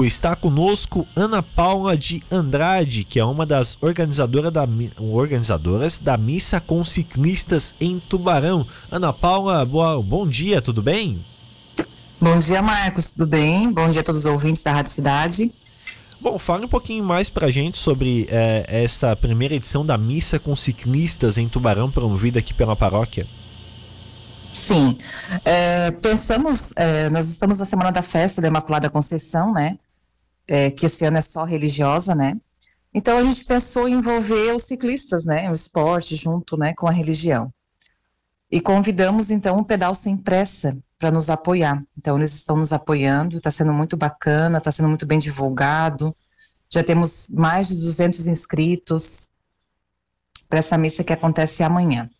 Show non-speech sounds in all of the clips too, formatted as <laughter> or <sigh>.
Está conosco Ana Paula de Andrade, que é uma das organizadoras da, organizadoras da missa com ciclistas em Tubarão. Ana Paula, boa, bom dia, tudo bem? Bom dia, Marcos, tudo bem? Bom dia a todos os ouvintes da Rádio Cidade. Bom, fale um pouquinho mais pra gente sobre é, essa primeira edição da missa com ciclistas em Tubarão, promovida aqui pela paróquia. Sim, é, pensamos, é, nós estamos na semana da festa da Imaculada Conceição, né? É, que esse ano é só religiosa, né? Então a gente pensou em envolver os ciclistas, né? O esporte junto, né? Com a religião. E convidamos então o Pedal Sem Pressa para nos apoiar. Então eles estão nos apoiando, está sendo muito bacana, está sendo muito bem divulgado. Já temos mais de 200 inscritos para essa missa que acontece amanhã.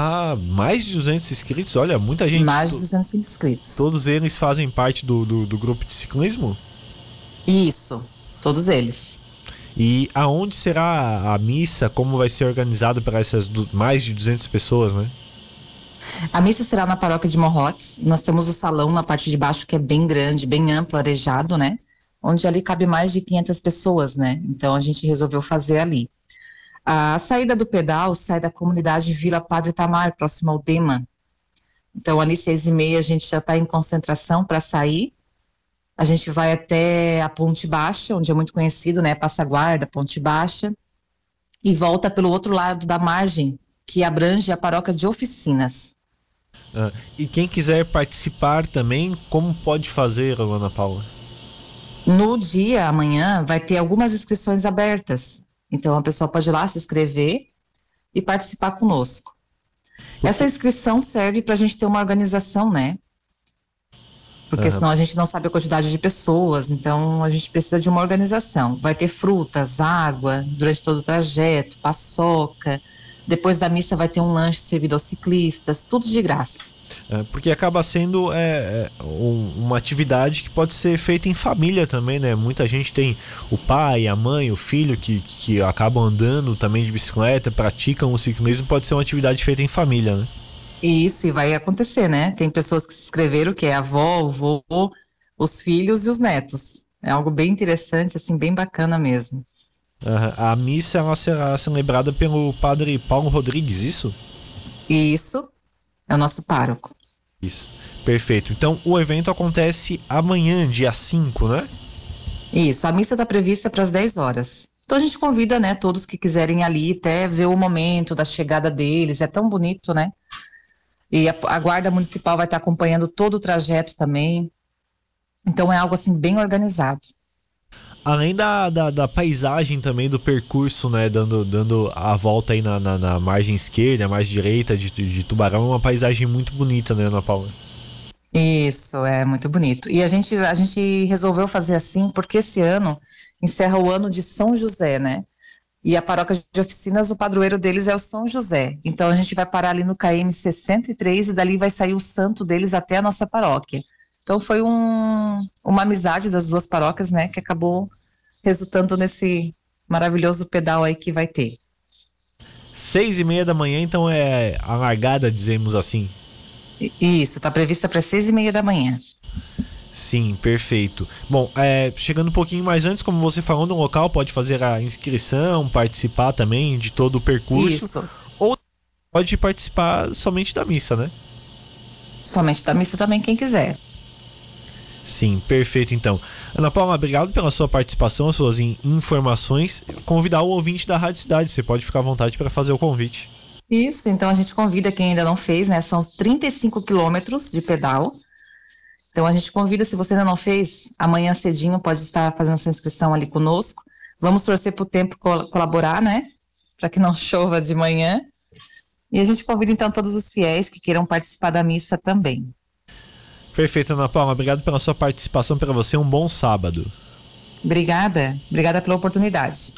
Ah, mais de 200 inscritos? Olha, muita gente. Mais de 200 inscritos. Todos eles fazem parte do, do, do grupo de ciclismo? Isso, todos eles. E aonde será a missa? Como vai ser organizado para essas mais de 200 pessoas, né? A missa será na paróquia de Morrotes. Nós temos o salão na parte de baixo que é bem grande, bem amplo, arejado, né? Onde ali cabe mais de 500 pessoas, né? Então a gente resolveu fazer ali. A saída do pedal sai da comunidade Vila Padre Tamar, próximo ao Dema. Então, ali, seis e meia, a gente já está em concentração para sair. A gente vai até a Ponte Baixa, onde é muito conhecido, né? Passa Guarda, Ponte Baixa. E volta pelo outro lado da margem, que abrange a paróquia de Oficinas. Ah, e quem quiser participar também, como pode fazer, Ana Paula? No dia, amanhã, vai ter algumas inscrições abertas. Então a pessoa pode ir lá se inscrever e participar conosco. Essa inscrição serve para a gente ter uma organização, né? Porque uhum. senão a gente não sabe a quantidade de pessoas, então a gente precisa de uma organização. Vai ter frutas, água durante todo o trajeto, paçoca. Depois da missa vai ter um lanche servido aos ciclistas, tudo de graça. É, porque acaba sendo é, é uma atividade que pode ser feita em família também, né? Muita gente tem o pai, a mãe, o filho que, que acabam andando também de bicicleta, praticam o ciclismo, pode ser uma atividade feita em família, né? Isso, e vai acontecer, né? Tem pessoas que se inscreveram, que é a avó, o vô, os filhos e os netos. É algo bem interessante, assim, bem bacana mesmo. Uhum. A missa ela será celebrada pelo padre Paulo Rodrigues, isso? Isso, é o nosso pároco. Isso, perfeito. Então o evento acontece amanhã, dia 5, né? Isso, a missa está prevista para as 10 horas. Então a gente convida, né, todos que quiserem ali até ver o momento da chegada deles, é tão bonito, né? E a, a guarda municipal vai estar acompanhando todo o trajeto também. Então é algo assim bem organizado. Além da, da, da, paisagem também do percurso, né? Dando, dando a volta aí na, na, na margem esquerda, margem direita de, de Tubarão, é uma paisagem muito bonita, né, Ana Paula? Isso, é muito bonito. E a gente, a gente resolveu fazer assim porque esse ano encerra o ano de São José, né? E a paróquia de oficinas, o padroeiro deles é o São José. Então a gente vai parar ali no KM 63 e dali vai sair o santo deles até a nossa paróquia. Então foi um, uma amizade das duas paróquias, né, que acabou resultando nesse maravilhoso pedal aí que vai ter. Seis e meia da manhã, então é a largada, dizemos assim. Isso, está prevista para seis e meia da manhã. Sim, perfeito. Bom, é, chegando um pouquinho mais antes, como você falou, no local pode fazer a inscrição, participar também de todo o percurso. Isso. Ou pode participar somente da missa, né? Somente da missa também, quem quiser. Sim, perfeito então. Ana Paula, obrigado pela sua participação, suas informações. Convidar o ouvinte da Rádio Cidade, você pode ficar à vontade para fazer o convite. Isso, então a gente convida quem ainda não fez, né? São os 35 quilômetros de pedal. Então a gente convida, se você ainda não fez, amanhã cedinho pode estar fazendo sua inscrição ali conosco. Vamos torcer para o tempo colaborar, né? Para que não <laughs> chova de manhã. E a gente convida então todos os fiéis que queiram participar da missa também. Perfeito, Ana Paula. Obrigado pela sua participação. Para você, um bom sábado. Obrigada. Obrigada pela oportunidade.